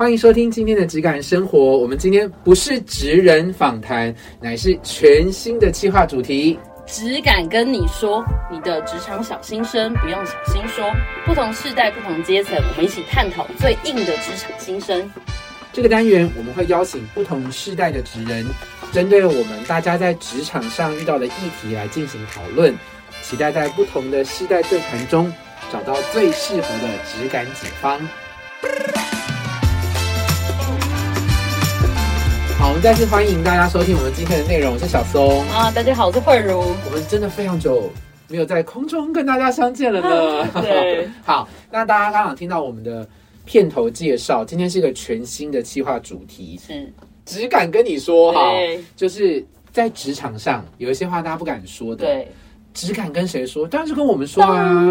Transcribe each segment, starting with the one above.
欢迎收听今天的质感生活。我们今天不是职人访谈，乃是全新的企划主题。只敢跟你说，你的职场小心声不用小心说。不同世代、不同阶层，我们一起探讨最硬的职场心声。这个单元我们会邀请不同世代的职人，针对我们大家在职场上遇到的议题来进行讨论，期待在不同的世代对谈中找到最适合的质感解方。们再次欢迎大家收听我们今天的内容。我是小松啊，大家好，我是慧茹。我们真的非常久没有在空中跟大家相见了呢。对，好，那大家刚刚听到我们的。片头介绍，今天是一个全新的企划主题，是只敢跟你说哈，就是在职场上有一些话大家不敢说的，对，只敢跟谁说？当然是跟我们说啊，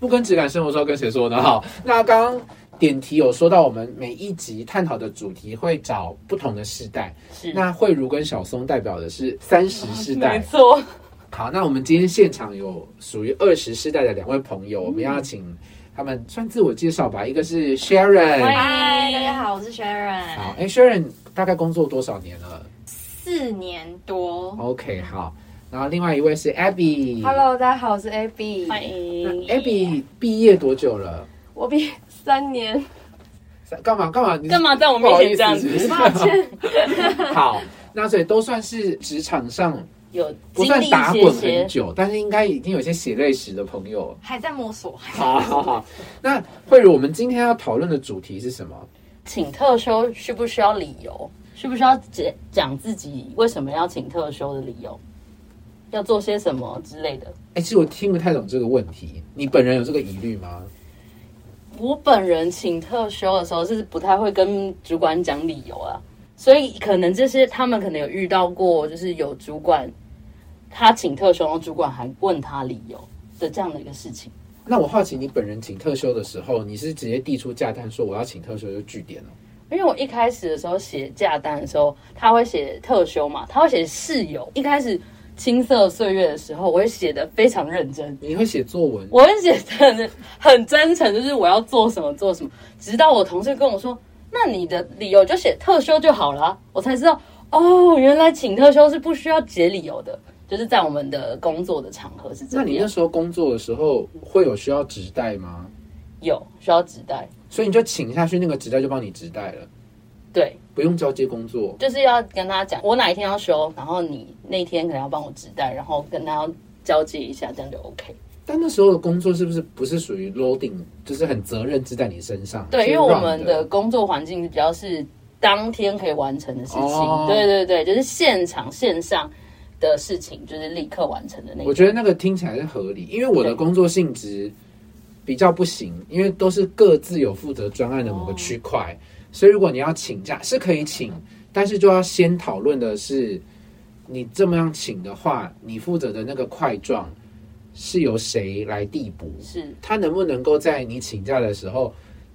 不跟只敢生活说，跟谁说呢？哈，那刚刚点题有说到，我们每一集探讨的主题会找不同的世代，是那慧茹跟小松代表的是三十世代，没错。好，那我们今天现场有属于二十世代的两位朋友，我们要请。他们算自我介绍吧，一个是 Sharon，嗨，大家好，我是 Sharon。好，哎，Sharon 大概工作多少年了？四年多。OK，好。然后另外一位是 Abby，Hello，大家好，我是 Abby，欢迎。Abby 毕业多久了？我毕三年。干嘛干嘛？你干嘛在我面前这样子？抱歉。好，那所以都算是职场上。有不算打滚很久，但是应该已经有些血泪史的朋友还在摸索。好好好，那慧茹，我们今天要讨论的主题是什么？请特休需不需要理由？需不需要讲讲自己为什么要请特休的理由？要做些什么之类的？哎，其实我听不太懂这个问题。你本人有这个疑虑吗？我本人请特休的时候是不太会跟主管讲理由啊，所以可能这些他们可能有遇到过，就是有主管。他请特休，然后主管还问他理由的这样的一个事情。那我好奇，你本人请特休的时候，你是直接递出假单说我要请特休就据点了？因为我一开始的时候写假单的时候，他会写特休嘛，他会写室友。一开始青涩岁月的时候，我会写的非常认真。你会写作文？我会写的很真诚，就是我要做什么做什么。直到我同事跟我说：“那你的理由就写特休就好了。”我才知道哦，原来请特休是不需要写理由的。就是在我们的工作的场合是这样。那你那时候工作的时候会有需要纸袋吗？有需要纸袋，所以你就请下去，那个纸袋就帮你纸袋了。对，不用交接工作，就是要跟他讲我哪一天要休，然后你那天可能要帮我指代，然后跟他交接一下，这样就 OK。但那时候的工作是不是不是属于 loading，就是很责任制在你身上？对，因为我们的工作环境比较是当天可以完成的事情。对对对，就是现场线上。的事情就是立刻完成的那。我觉得那个听起来是合理，因为我的工作性质比较不行，因为都是各自有负责专案的某个区块，所以如果你要请假是可以请，但是就要先讨论的是，你这么样请的话，你负责的那个块状是由谁来递补？是他能不能够在你请假的时候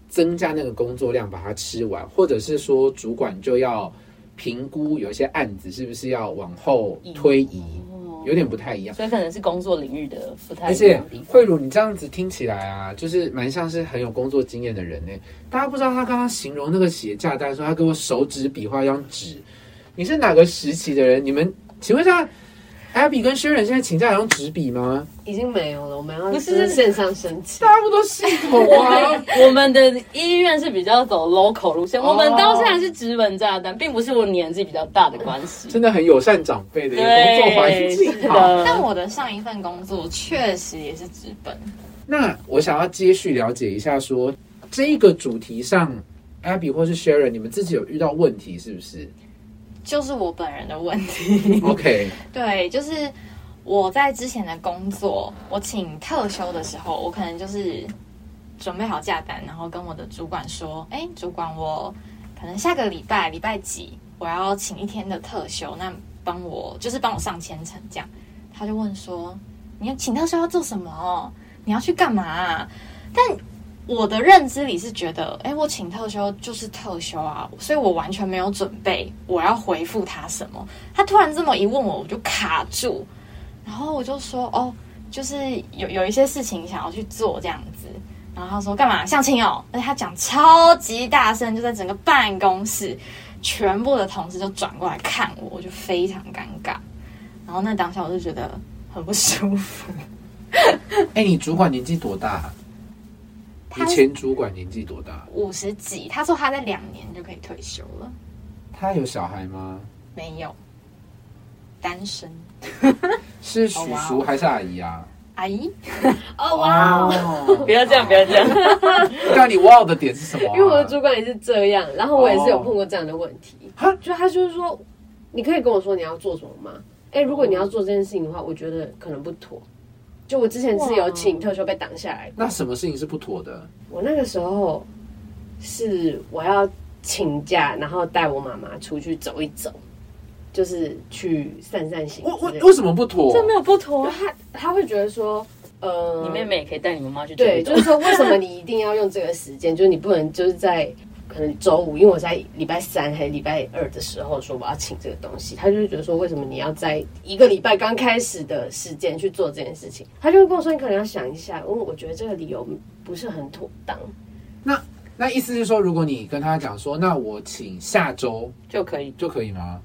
增加那个工作量，把它吃完，或者是说主管就要。评估有些案子是不是要往后推移，有点不太一样，所以可能是工作领域的不太。而且慧茹，你这样子听起来啊，就是蛮像是很有工作经验的人呢。大家不知道他刚刚形容那个写价单说他给我手指比划一张纸，你是哪个时期的人？你们请问一下。Abby 跟 Sharon 现在请假用纸笔吗？已经没有了，我们要是线上申请。大家不都系统啊？我们的医院是比较走 local 路线，我们到现在是直文炸弹，并不是我年纪比较大的关系。真的很友善长辈的一个工作环境。但我的上一份工作确实也是直本。那我想要接续了解一下，说这个主题上，Abby 或是 Sharon，你们自己有遇到问题是不是？就是我本人的问题。OK，对，就是我在之前的工作，我请特休的时候，我可能就是准备好假单，然后跟我的主管说：“哎，主管，我可能下个礼拜礼拜几我要请一天的特休，那帮我就是帮我上千层这样。”他就问说：“你要请特休要做什么？你要去干嘛？”但我的认知里是觉得，哎，我请特休就是特休啊，所以我完全没有准备我要回复他什么。他突然这么一问我，我就卡住，然后我就说，哦，就是有有一些事情想要去做这样子。然后他说干嘛相亲哦，而且他讲超级大声，就在整个办公室，全部的同事就转过来看我，我就非常尴尬。然后那当下我就觉得很不舒服。哎、你主管年纪多大？你他前主管年纪多大？五十几，他说他在两年就可以退休了，他有小孩吗？没有，单身。是叔叔还是阿姨啊？阿姨，哦哇 不要这样，不要这样。那你哇的点是什么啊、因为我的主管也是这样，然后我也是有碰过这样的问题哈，就他就是说，你可以跟我说你要做什么吗？哎，如果你要做这件事情的话，我觉得可能不妥。就我之前是有请特休被挡下来，那什么事情是不妥的？我那个时候是我要请假，然后带我妈妈出去走一走，就是去散散心。为为为什么不妥？这没有不妥就。他他会觉得说，呃，你妹妹也可以带你妈妈去对，就是说为什么你一定要用这个时间？就是你不能就是在可能周五，因为我在礼拜三还是礼拜二的时候说我要请这个东西，他就会觉得说为什么你要在一个礼拜刚开始的时间去做这件事情？他就会跟我说你可能要想一下，因为我觉得这个理由不是很妥当。那那意思是说，如果你跟他讲说，那我请下周就可以。就可以吗？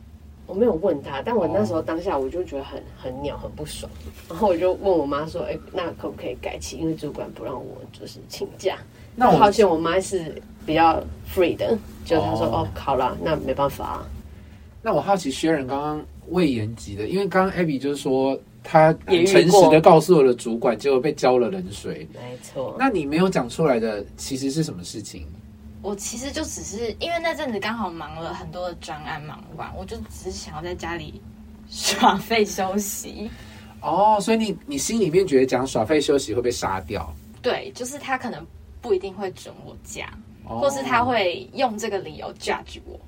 我没有问他，但我那时候当下我就觉得很很鸟，很不爽，然后我就问我妈说：“哎、那可不可以改期？因为主管不让我就是请假。”那我好险，我妈是比较 free 的，就她说：“哦哦，好啦，那没办法、啊。那我好奇薛仁刚刚未延吉的，因为刚刚 Abby 就是说他诚实的告诉我的主管，结果被浇了冷水。”没错，那你没有讲出来的其实是什么事情？我其实就只是因为那阵子刚好忙了很多的专案，忙完我就只是想要在家里耍废休息。哦，所以你你心里面觉得讲耍废休息会被杀掉，对，就是他可能不一定会准我假，哦或是他。会用这个理由 judge 我。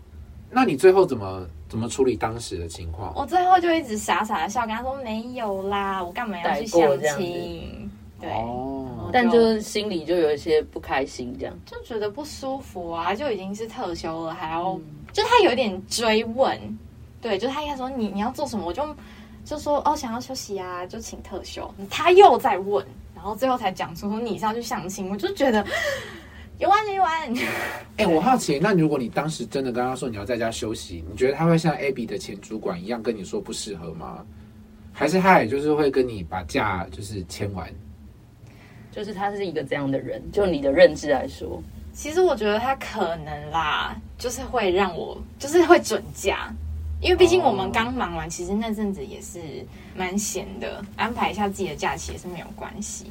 那你最后怎么怎么处理当时的情况？我最后就一直傻傻的笑，跟他说没有啦，我干嘛要去相亲？对，哦，但就是心里就有一些不开心，这样。就觉得不舒服啊，就已经是特休了，还要、嗯就他有一点追问，对，就他一开始说你你要做什么，我就就说哦想要休息啊，就请特休，他又在问，然后最后才讲出你是要去相亲，我就觉得 有完没完，哎、我好奇，那如果你当时真的跟他说你要在家休息，你觉得他会像 Abby 的前主管一样跟你说不适合吗？还是他也就是会跟你把假就是签完？就是他是一个这样的人，就你的认知来说，其实我觉得他可能啦，就是会让我就是会准假。因为毕竟我们刚忙完，其实那阵子也是蛮闲的，安排一下自己的假期也是没有关系，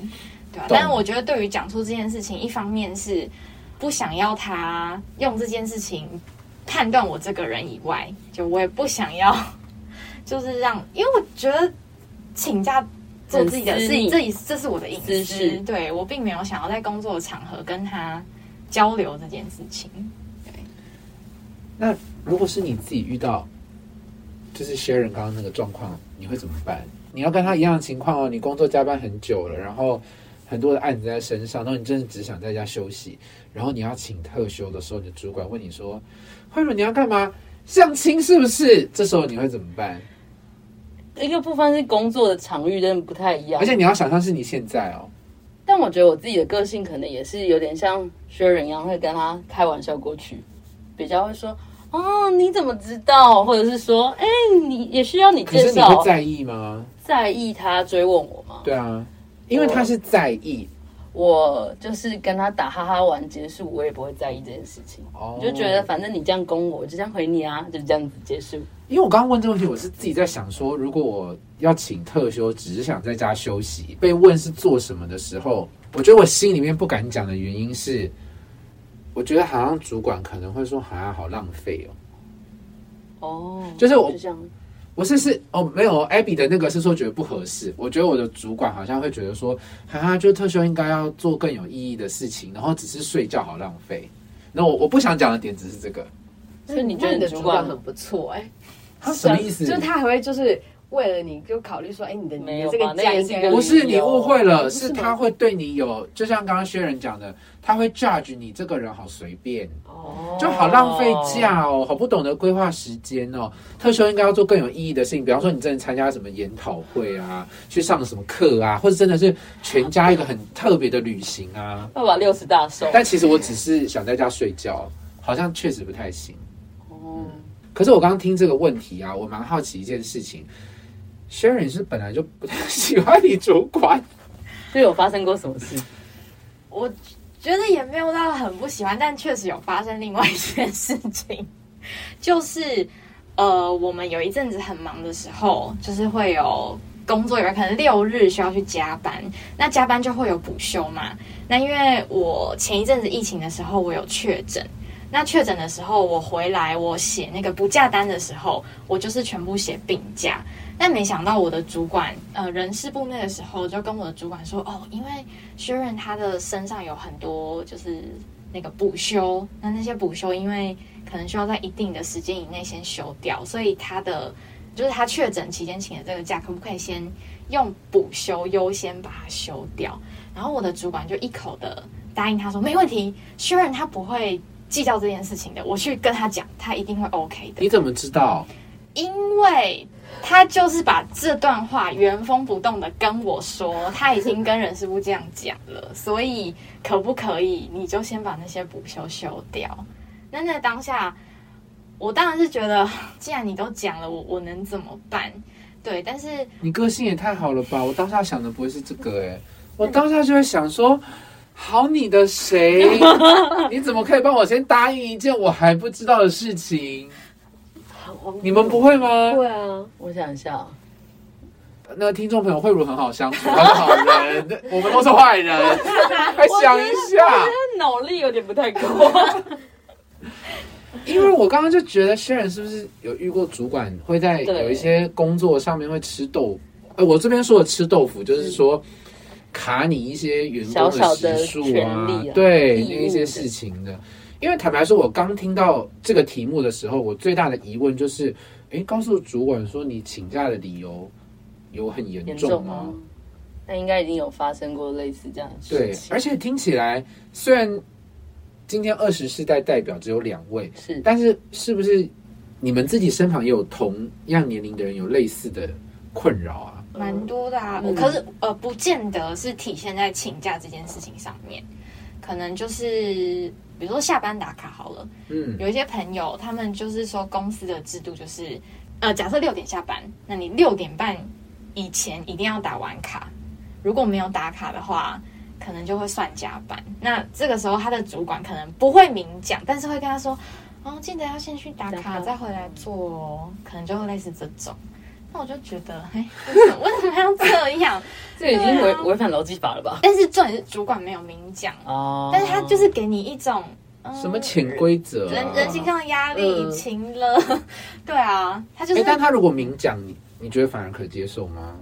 对吧、懂。但是我觉得对于讲出这件事情，一方面是不想要他用这件事情判断我这个人以外，就我也不想要，就是让，因为我觉得请假做自己的事情，这也这是我的隐私，对我并没有想要在工作的场合跟他交流这件事情。对。那如果是你自己遇到，就是 Sharon 刚刚那个状况，你会怎么办？你要跟他一样的情况哦，你工作加班很久了，然后很多的案子在身上，然后你真的只想在家休息，然后你要请特休的时候，你的主管问你说：“慧茹，你要干嘛？相亲是不是？”这时候你会怎么办？一个部分是工作的场域真的不太一样，而且你要想象是你现在哦，但我觉得我自己的个性可能也是有点像薛仁一样，会跟他开玩笑过去，比较会说哦你怎么知道，或者是说哎、你也需要你介绍会，在意吗？在意他追问我吗？对啊，因为他是在意我就是跟他打哈哈完结束，我也不会在意这件事情，哦就觉得反正你这样攻我，我就这样回你啊，就这样子结束。因为我刚刚问这个问题，我是自己在想说，如果我要请特休，只是想在家休息，被问是做什么的时候，我觉得我心里面不敢讲的原因是，我觉得好像主管可能会说，好像好浪费哦。哦，就是我就这样，我是是哦，没有，Abby 的那个是说觉得不合适。我觉得我的主管好像会觉得说，哈哈，就特休应该要做更有意义的事情，然后只是睡觉好浪费。那我我不想讲的点只是这个，所以你觉得你的主管主管很不错哎、他什么意思？就是他还会就是为了你就考虑说，哎，你的你没有的这个假应该不是你误会了，是他会对你有，就像刚刚薛仁讲的，他会 judge 你这个人好随便，哦，就好浪费假哦，好不懂得规划时间哦。特休应该要做更有意义的事情，比方说你真的参加什么研讨会啊，去上什么课啊，或者真的是全家一个很特别的旅行啊。爸爸六十大寿。但其实我只是想在家睡觉，好像确实不太行。哦，可是我刚刚听这个问题啊，我蛮好奇一件事情。Sharon 是本来就不太喜欢你主管，就有发生过什么事？我觉得也没有到很不喜欢，但确实有发生另外一件事情，就是呃，我们有一阵子很忙的时候，就是会有工作有可能六日需要去加班，那加班就会有补休嘛。那因为我前一阵子疫情的时候，我有确诊。那确诊的时候，我回来我写那个补假单的时候，我就是全部写病假。但没想到我的主管，呃，人事部那个时候就跟我的主管说，哦，因为 Sharon 他的身上有很多就是那个补休，那那些补休因为可能需要在一定的时间以内先休掉，所以他的就是他确诊期间请的这个假，可不可以先用补休优先把它休掉？然后我的主管就一口的答应他说：“没问题，Sharon 他不会计较这件事情的，我去跟他讲，他一定会 OK 的。你怎么知道？因为他就是把这段话原封不动的跟我说，他已经跟人事部这样讲了，所以可不可以你就先把那些补休休掉？那在当下，我当然是觉得，既然你都讲了，我我能怎么办？对，但是你个性也太好了吧！我当下想的不会是这个哎、我当下就会想说，好你的谁？你怎么可以帮我先答应一件我还不知道的事情？你们不会吗？会啊？我想一下，那个听众朋友慧茹很好相处，她 是好人，我们都是坏人。还想一下，脑力有点不太够。因为我刚刚就觉得薛仁是不是有遇过主管会在有一些工作上面会吃豆腐？呃，我这边说的吃豆腐，就是说卡你一些员工的时数权啊，对那一些事情的。因为坦白说，我刚听到这个题目的时候，我最大的疑问就是，诶，告诉主管说你请假的理由有很严严重吗重？？那应该已经有发生过类似这样的事，情。对而且听起来虽然今天二十世代代表只有两位，是但是是不是你们自己身旁也有同样年龄的人有类似的困扰啊？蛮多的啊。嗯可是呃，不见得是体现在请假这件事情上面，可能就是比如说下班打卡好了。嗯，有一些朋友，他们就是说公司的制度就是，呃，假设六点下班，那你六点半以前一定要打完卡，如果没有打卡的话，可能就会算加班。那这个时候他的主管可能不会明讲，但是会跟他说，哦，记得要先去打卡再回来做哦，可能就会类似这种。那我就觉得，哎，为什么为什么要这样？这已经违违反劳基法了吧？但是重点是主管没有明讲，哦，但是他就是给你一种。嗯什么潜规则、人啊？人性上的压力嗯情了，对啊，他就哎、是但他如果明讲，你你觉得反而可接受吗？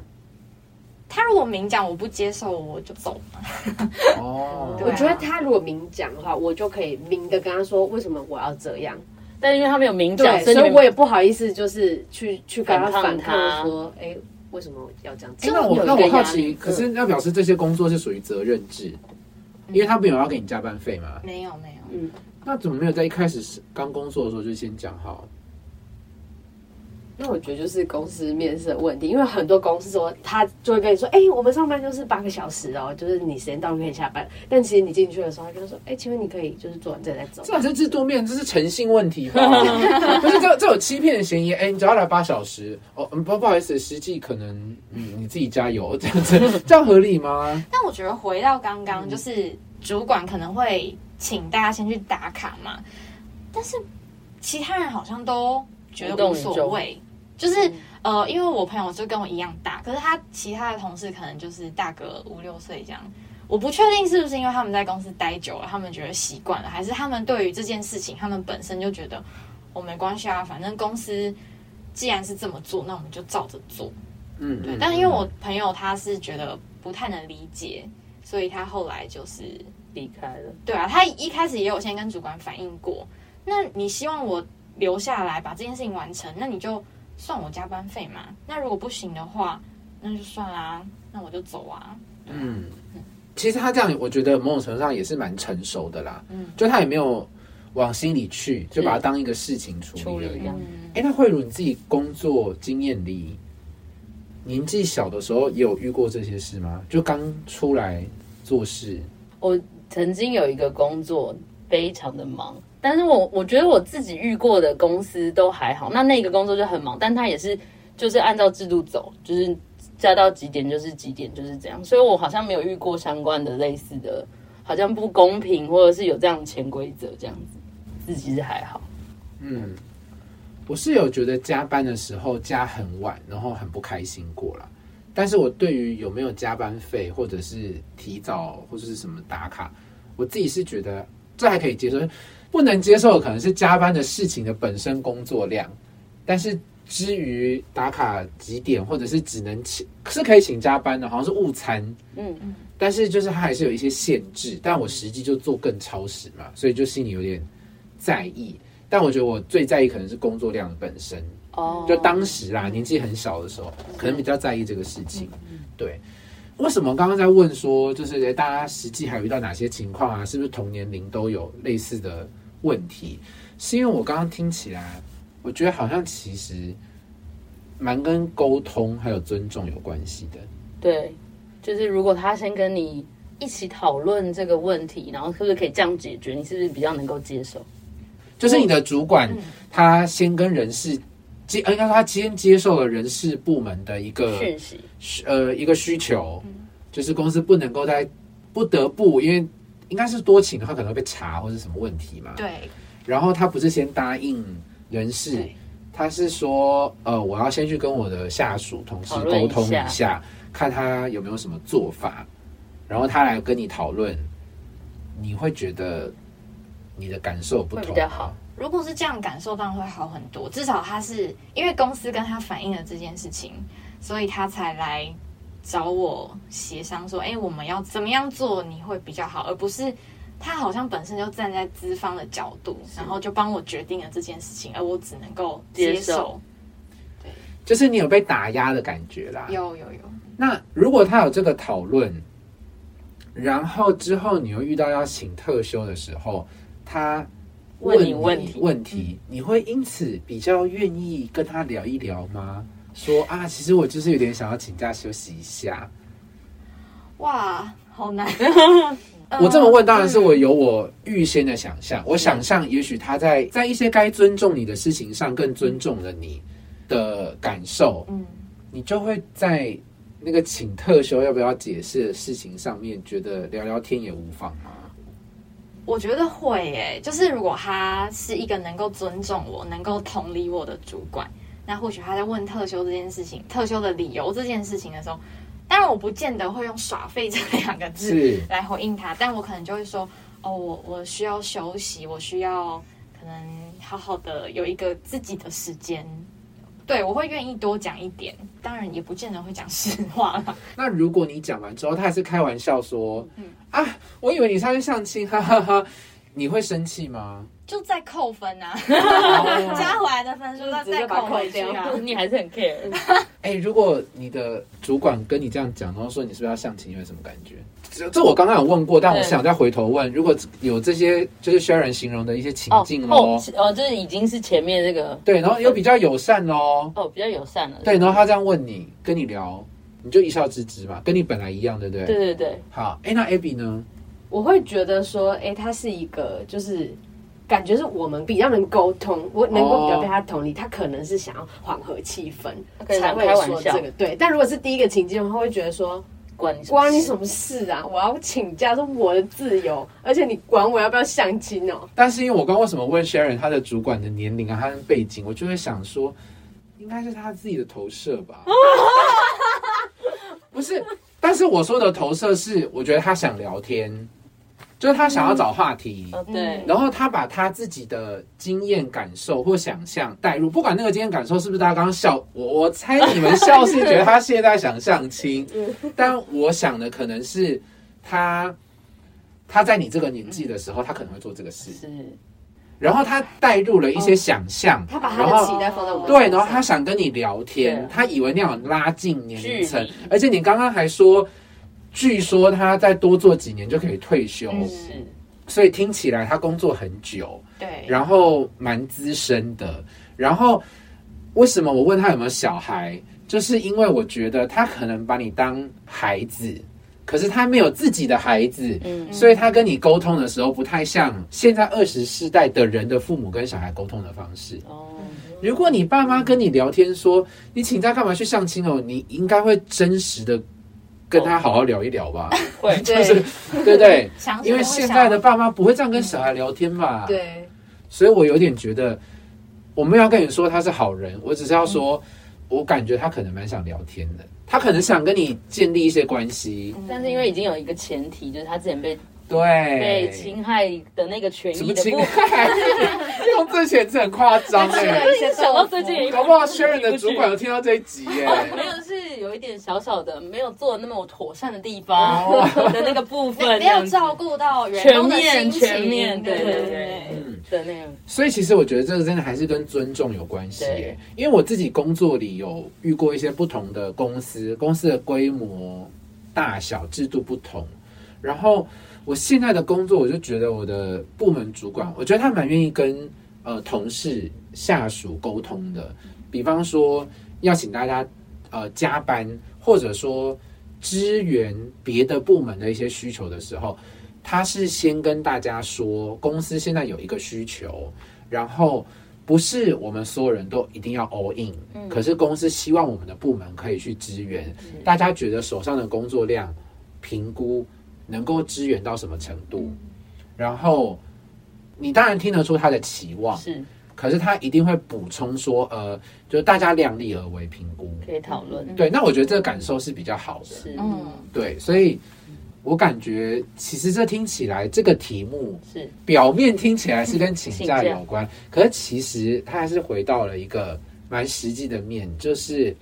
他如果明讲我不接受，我就走了。哦，啊我觉得他如果明讲的话，我就可以明的跟他说为什么我要这样。但因为他们有明讲，对，所以我也不好意思，就是去去跟他反抗他说，哎，为什么要这样哎子？那我那我好奇，可是要表示这些工作是属于责任制，因为他没有要给你加班费嘛。没有没有，嗯，那怎么没有在一开始刚工作的时候就先讲好？那我觉得就是公司面试的问题，因为很多公司说他就会跟你说，哎、我们上班就是八个小时哦，就是你时间到就可以下班。但其实你进去的时候，他就说，哎、请问你可以就是做完这个再走。这是制度面，这是诚信问题吧？不是这这有欺骗的嫌疑。哎、你只要来八小时，哦，嗯不不好意思，实际可能嗯你自己加油这样子，这样合理吗？但我觉得回到刚刚，就是主管可能会请大家先去打卡嘛，但是其他人好像都觉得无所谓，就是。呃，因为我朋友就跟我一样大，可是他其他的同事可能就是大个五六岁这样。我不确定是不是因为他们在公司待久了，他们觉得习惯了，还是他们对于这件事情，他们本身就觉得我、哦、没关系啊，反正公司既然是这么做，那我们就照着做。嗯，对嗯，但是因为我朋友他是觉得不太能理解，所以他后来就是离开了。对啊，他一开始也有先跟主管反映过。那你希望我留下来把这件事情完成，那你就算我加班费嘛。那如果不行的话，那就算啦，那我就走啊。嗯，其实他这样，我觉得某种程度上也是蛮成熟的啦。嗯就他也没有往心里去，就把它当一个事情处理哎、那慧茹你自己工作经验里，年纪小的时候也有遇过这些事吗？就刚出来做事，我曾经有一个工作非常的忙，但是我我觉得我自己遇过的公司都还好。那那个工作就很忙，但他也是就是按照制度走，就是加到几点就是几点就是这样。所以我好像没有遇过相关的类似的，好像不公平或者是有这样潜规则这样子，自己是还好。嗯，我是有觉得加班的时候加很晚，然后很不开心过啦。但是我对于有没有加班费，或者是提早或者是什么打卡，我自己是觉得这还可以接受。不能接受的可能是加班的事情的本身工作量，但是至于打卡几点，或者是只能请是可以请加班的，好像是误餐，嗯嗯，但是就是它还是有一些限制。但我实际就做更超时嘛，所以就心里有点在意。但我觉得我最在意可能是工作量的本身，哦，就当时啦，年纪很小的时候，可能比较在意这个事情。对，为什么刚刚在问说，就是诶大家实际还有遇到哪些情况啊？是不是同年龄都有类似的问题？是因为我刚刚听起来，我觉得好像其实蛮跟沟通还有尊重有关系的。对，就是如果他先跟你一起讨论这个问题，然后是不是可以这样解决，你是不是比较能够接受？就是你的主管他先跟人事接，呃应该说他先接受了人事部门的一个讯息，呃一个需求，就是公司不能够在不得不，因为应该是多请的话可能会被查或者什么问题嘛。。对，然后他不是先答应人事，他是说呃我要先去跟我的下属同事沟通下一下，看他有没有什么做法，然后他来跟你讨论，你会觉得你的感受不同比较好。如果是这样感受，当然会好很多。至少他是因为公司跟他反映了这件事情，所以他才来找我协商说：“哎，我们要怎么样做你会比较好，而不是他好像本身就站在资方的角度，然后就帮我决定了这件事情，而我只能够接接受对。就是你有被打压的感觉啦。有有有，那如果他有这个讨论，然后之后你又遇到要请特休的时候，他问你问题问题，你会因此比较愿意跟他聊一聊吗？说啊，其实我就是有点想要请假休息一下。哇，好难。我这么问，当然是我有我预先的想象。我想象，也许他在在一些该尊重你的事情上，更尊重了你的感受，嗯，你就会在那个请特休要不要解释的事情上面，觉得聊聊天也无妨吗？我觉得会耶，就是如果他是一个能够尊重我、能够同理我的主管，那或许他在问特休这件事情、特休的理由这件事情的时候，当然我不见得会用“耍废”这两个字来回应他，但我可能就会说：“哦，我我需要休息，我需要可能好好的有一个自己的时间。”对，我会愿意多讲一点，当然也不见得会讲实话啦。那如果你讲完之后，他还是开玩笑说：“嗯啊，我以为你上去相亲，哈哈哈你会生气吗？就再扣分啊，哦 加回来的分数再直接把它再扣回去啊。你还是很 care。哎、如果你的主管跟你这样讲，然后说你是不是要相亲，你会什么感觉？这这我刚刚有问过，但我对想再回头问，如果有这些就是 Sharon 形容的一些情哦境后咯，哦，就是已经是前面这个对，然后又比较友善咯，哦比较友善了。对，然后他这样问你，跟你聊，你就一笑置之嘛，跟你本来一样，对不对？对对对，好，哎、那 Abby 呢？我会觉得说，哎、他是一个就是。感觉是我们比较能沟通，我能够比较被他同理，他可能是想要缓和气氛才会说这个对。但如果是第一个情境的话，会觉得说关你关你什么事啊？我要请假是我的自由，而且你管我要不要相亲哦？但是因为我刚刚为什么问 Sharon 他的主管的年龄啊，他的背景，我就会想说，应该是他自己的投射吧？不是，但是我说的投射是，我觉得他想聊天，就是他想要找话题。哦对，然后他把他自己的经验、感受或想象带入，不管那个经验感受是不是大家刚刚笑，我我猜你们笑是觉得他现在想相亲，但我想的可能是他他在你这个年纪的时候，他可能会做这个事。是。然后他带入了一些想象，他把他然后的期待放在我们对，然后他想跟你聊天，他以为那样拉近年龄层，而且你刚刚还说，据说他再多做几年就可以退休，所以听起来他工作很久，对，然后蛮资深的。然后为什么我问他有没有小孩，就是因为我觉得他可能把你当孩子，可是他没有自己的孩子，嗯。所以他跟你沟通的时候不太像现在二十世代的人的父母跟小孩沟通的方式。哦，如果你爸妈跟你聊天说你请假干嘛去相亲哦，你应该会真实的跟他好好聊一聊吧，会就是对。不对？因为现在的爸妈不会这样跟小孩聊天吧？，对，所以我有点觉得我没有要跟你说他是好人，我只是要说，我感觉他可能蛮想聊天的，他可能想跟你建立一些关系，但是因为已经有一个前提，就是他之前被对。被，侵害的那个权什么侵。害？用这些字很夸张 哎。想到最近搞不好 Sharon 的主管有听到这一集耶、没有是有一点小小的没有做的那么妥善的地方哦的那个部分，没有照顾到员全工的面心情全面，对对对对嗯，的那个所以其实我觉得这个真的还是跟尊重有关系耶，因为我自己工作里有遇过一些不同的公司，公司的规模、大小、制度不同，然后我现在的工作，我就觉得我的部门主管，我觉得他蛮愿意跟呃同事、下属沟通的，比方说要请大家呃加班，或者说支援别的部门的一些需求的时候，他是先跟大家说，公司现在有一个需求，然后不是我们所有人都一定要 all in，、可是公司希望我们的部门可以去支援，大家觉得手上的工作量评估能够支援到什么程度，然后你当然听得出他的期望，是可是他一定会补充说，呃，就是大家量力而为评估。可以讨论，对，那我觉得这个感受是比较好的。是嗯，对，所以我感觉其实这听起来这个题目是表面听起来是跟请假有关，可是其实它还是回到了一个蛮实际的面，就是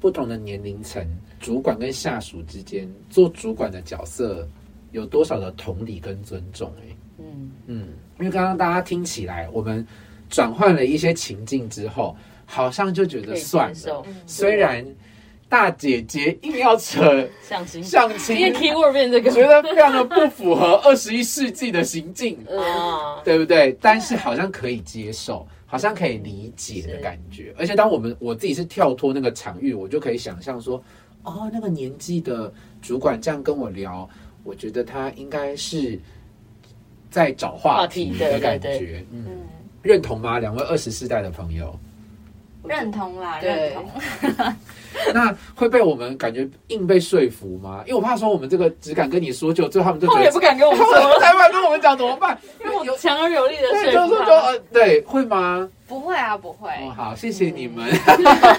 不同的年龄层，主管跟下属之间做主管的角色有多少的同理跟尊重、欸？嗯嗯，因为刚刚大家听起来，我们转换了一些情境之后，好像就觉得算了。虽然大姐姐硬要扯 相亲，相亲，keyword 变这个。觉得非常的不符合二十一世纪的行径，啊，对不对？但是好像可以接受，好像可以理解的感觉。而且当我们我自己是跳脱那个场域，我就可以想象说，哦，那个年纪的主管这样跟我聊，我觉得他应该是在找话题的感觉。嗯，嗯，认同吗？两位二十世代的朋友，认同啦，对认同。那会被我们感觉硬被说服吗？因为我怕说我们这个只敢跟你说，就最后他们就觉得也不敢跟我们他们说，才不敢跟我们讲怎么办？因为有我强而有力的就是说呃，对，会吗？不会啊，不会。哦，好，谢谢你们。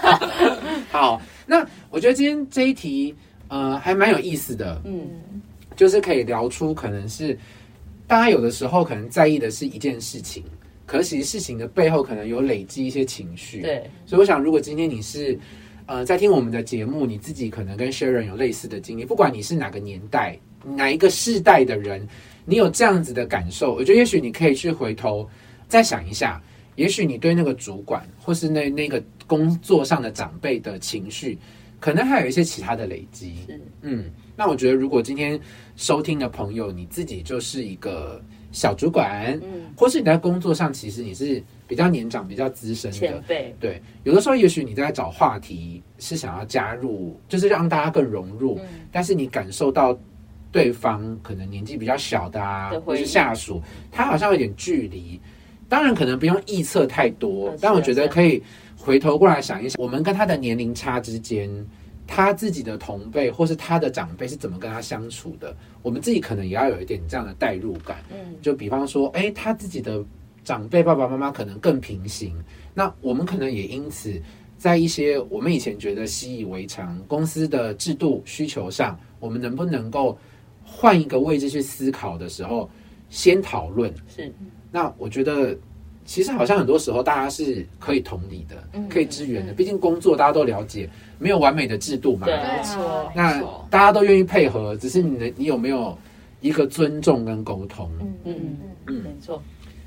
好，那我觉得今天这一题，呃，还蛮有意思的，嗯，嗯，就是可以聊出可能是大家有的时候可能在意的是一件事情，可是其实事情的背后可能有累积一些情绪。，对，所以我想，如果今天你是呃在听我们的节目，你自己可能跟 Sharon 有类似的经历，不管你是哪个年代、哪一个世代的人，你有这样子的感受，我觉得也许你可以去回头再想一下，也许你对那个主管或是那那个工作上的长辈的情绪，可能还有一些其他的累积。嗯，那我觉得如果今天收听的朋友，你自己就是一个小主管，嗯，或是你在工作上其实你是比较年长、比较资深的。前，辈，对，有的时候也许你在找话题是想要加入，就是让大家更融入，嗯，但是你感受到对方可能年纪比较小的啊的，或是下属，他好像有点距离。当然，可能不用臆测太多嗯，但我觉得可以回头过来想一想，我们跟他的年龄差之间，他自己的同辈或是他的长辈是怎么跟他相处的，我们自己可能也要有一点这样的代入感。嗯，就比方说，哎，他自己的长辈爸爸妈妈可能更平行，那我们可能也因此在一些我们以前觉得习以为常公司的制度需求上，我们能不能够换一个位置去思考的时候，先讨论。是那我觉得。其实好像很多时候大家是可以同理的，嗯可以支援的。嗯毕竟工作大家都了解，没有完美的制度嘛。没错啊，那大家都愿意配合，只是你的你有没有一个尊重跟沟通？嗯嗯嗯嗯没错，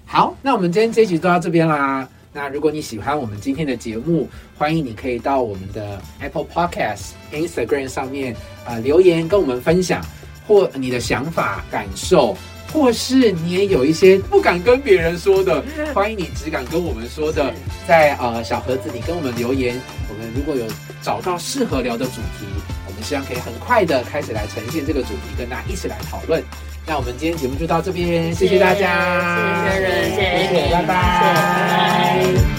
好，那我们今天这一集就到这边啦。那如果你喜欢我们今天的节目，欢迎你可以到我们的 Apple Podcast、Instagram 上面啊、呃留言跟我们分享，或你的想法、感受，或是你也有一些不敢跟别人说的，欢迎你只敢跟我们说的，在呃小盒子里跟我们留言。我们如果有找到适合聊的主题，我们希望可以很快的开始来呈现这个主题，跟大家一起来讨论。那我们今天节目就到这边，谢谢大家，谢谢薛仁谢谢你拜拜。